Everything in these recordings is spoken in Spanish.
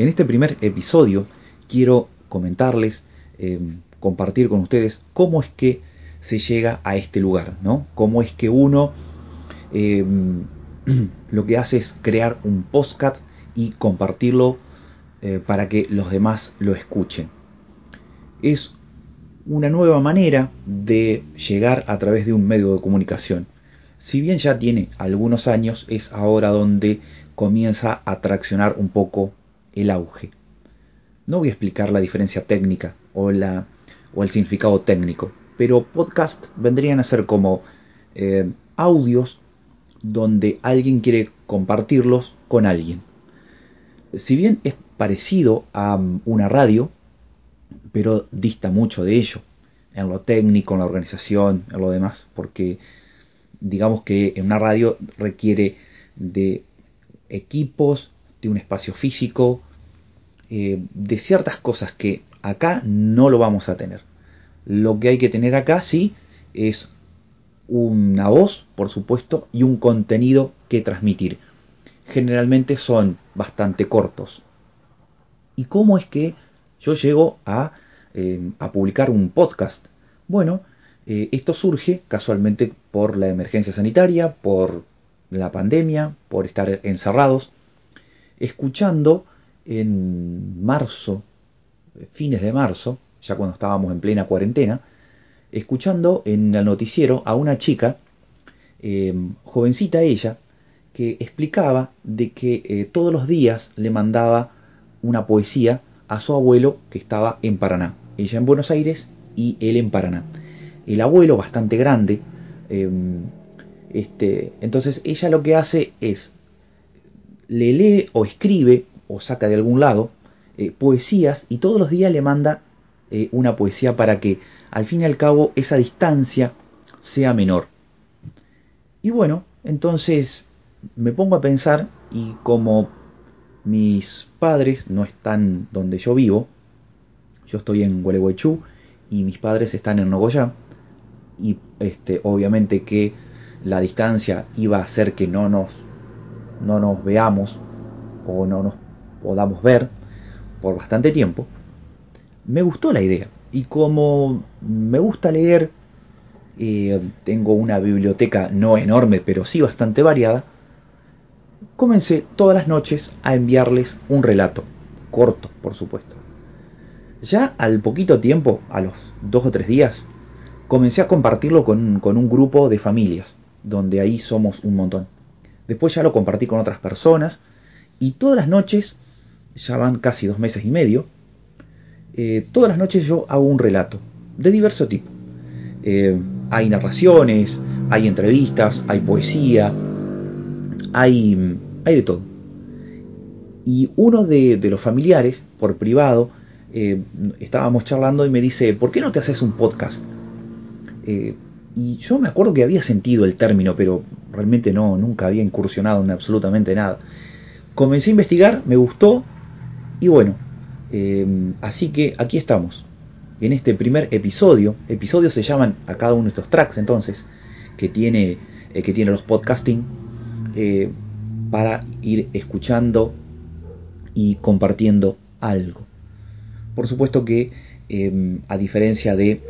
En este primer episodio quiero comentarles, eh, compartir con ustedes cómo es que se llega a este lugar, ¿no? Cómo es que uno eh, lo que hace es crear un postcat y compartirlo eh, para que los demás lo escuchen. Es una nueva manera de llegar a través de un medio de comunicación. Si bien ya tiene algunos años, es ahora donde comienza a traccionar un poco el auge. No voy a explicar la diferencia técnica o, el significado técnico, pero podcast vendrían a ser como eh, audios donde alguien quiere compartirlos con alguien. Si bien es parecido a um, una radio, pero dista mucho de ello, en lo técnico, en la organización, en lo demás, porque digamos que en una radio requiere de equipos, de un espacio físico, eh, de ciertas cosas que acá no lo vamos a tener. Lo que hay que tener acá sí es una voz, por supuesto, y un contenido que transmitir. Generalmente son bastante cortos. ¿Y cómo es que yo llego a, eh, publicar un podcast? Bueno, eh, esto surge casualmente por la emergencia sanitaria, por la pandemia, por estar encerrados, escuchando en marzo, fines de marzo, ya cuando estábamos en plena cuarentena, escuchando en el noticiero a una chica, eh, jovencita ella, que explicaba de que eh, todos los días le mandaba una poesía a su abuelo que estaba en Paraná. Ella en Buenos Aires y él en Paraná. El abuelo, bastante grande, em, este, entonces ella lo que hace es, le lee o escribe o saca de algún lado eh, poesías y todos los días le manda eh, una poesía para que al fin y al cabo esa distancia sea menor. Y bueno, entonces me pongo a pensar y como mis padres no están donde yo vivo, yo estoy en Gualeguaychú y mis padres están en Nogoyá y este obviamente que la distancia iba a hacer que no nos no nos veamos o no nos podamos ver por bastante tiempo, me gustó la idea. Y como me gusta leer, eh, tengo una biblioteca no enorme, pero sí bastante variada, comencé todas las noches a enviarles un relato, corto, por supuesto. Ya al poquito tiempo, a los dos o tres días, comencé a compartirlo con, con un grupo de familias, donde ahí somos un montón. Después ya lo compartí con otras personas y todas las noches, ya van casi dos meses y medio, eh, todas las noches yo hago un relato de diverso tipo. Eh, hay narraciones, hay entrevistas, hay poesía, hay, hay de todo. Y uno de, los familiares, por privado, eh, estábamos charlando y me dice, ¿por qué no te haces un podcast? Y yo me acuerdo que había sentido el término, pero realmente no, nunca había incursionado en absolutamente nada. Comencé a investigar, me gustó y bueno, Em, así que aquí estamos, en este primer episodio. Episodios se llaman a cada uno de estos tracks entonces, que tiene, eh, que tiene los podcasting, eh, para ir escuchando y compartiendo algo. Por supuesto que, em, a diferencia de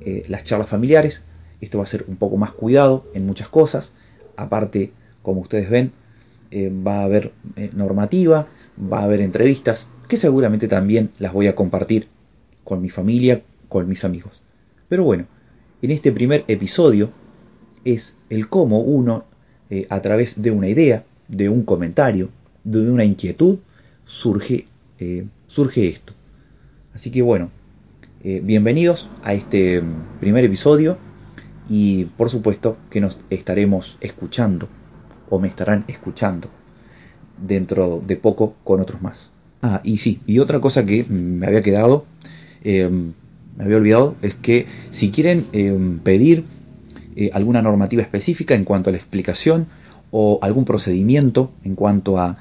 eh, las charlas familiares, esto va a ser un poco más cuidado en muchas cosas. Aparte, como ustedes ven, va a haber normativa, va a haber entrevistas, que seguramente también las voy a compartir con mi familia, con mis amigos. Pero bueno, en este primer episodio es el cómo uno, eh, a través de una idea, de un comentario, de una inquietud, surge, eh, surge esto. Así que bueno, eh, bienvenidos a este mm, primer episodio y por supuesto que nos estaremos escuchando o me estarán escuchando dentro de poco con otros más. Ah, y sí, y otra cosa que me había quedado, eh, me había olvidado, es que si quieren eh, pedir eh, alguna normativa específica en cuanto a la explicación o algún procedimiento en cuanto a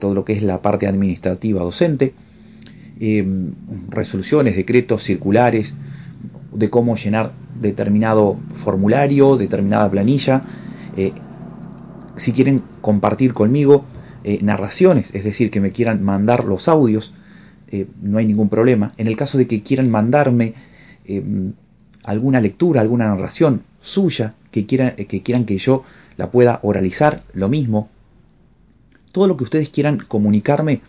todo lo que es la parte administrativa docente, resoluciones, decretos, circulares, de cómo llenar determinado formulario, determinada planilla, si quieren compartir conmigo eh, narraciones, es decir, que me quieran mandar los audios, eh, no hay ningún problema. En el caso de que quieran mandarme alguna lectura, alguna narración suya, que, que quieran que yo la pueda oralizar, lo mismo. Todo lo que ustedes quieran comunicarme,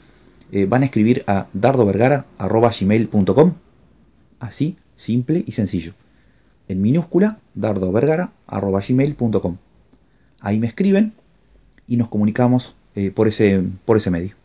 van a escribir a dardovergara.gmail.com. Así, simple y sencillo. En minúscula, dardovergara.gmail.com. Ahí me escriben y nos comunicamos eh, por, ese, por ese medio.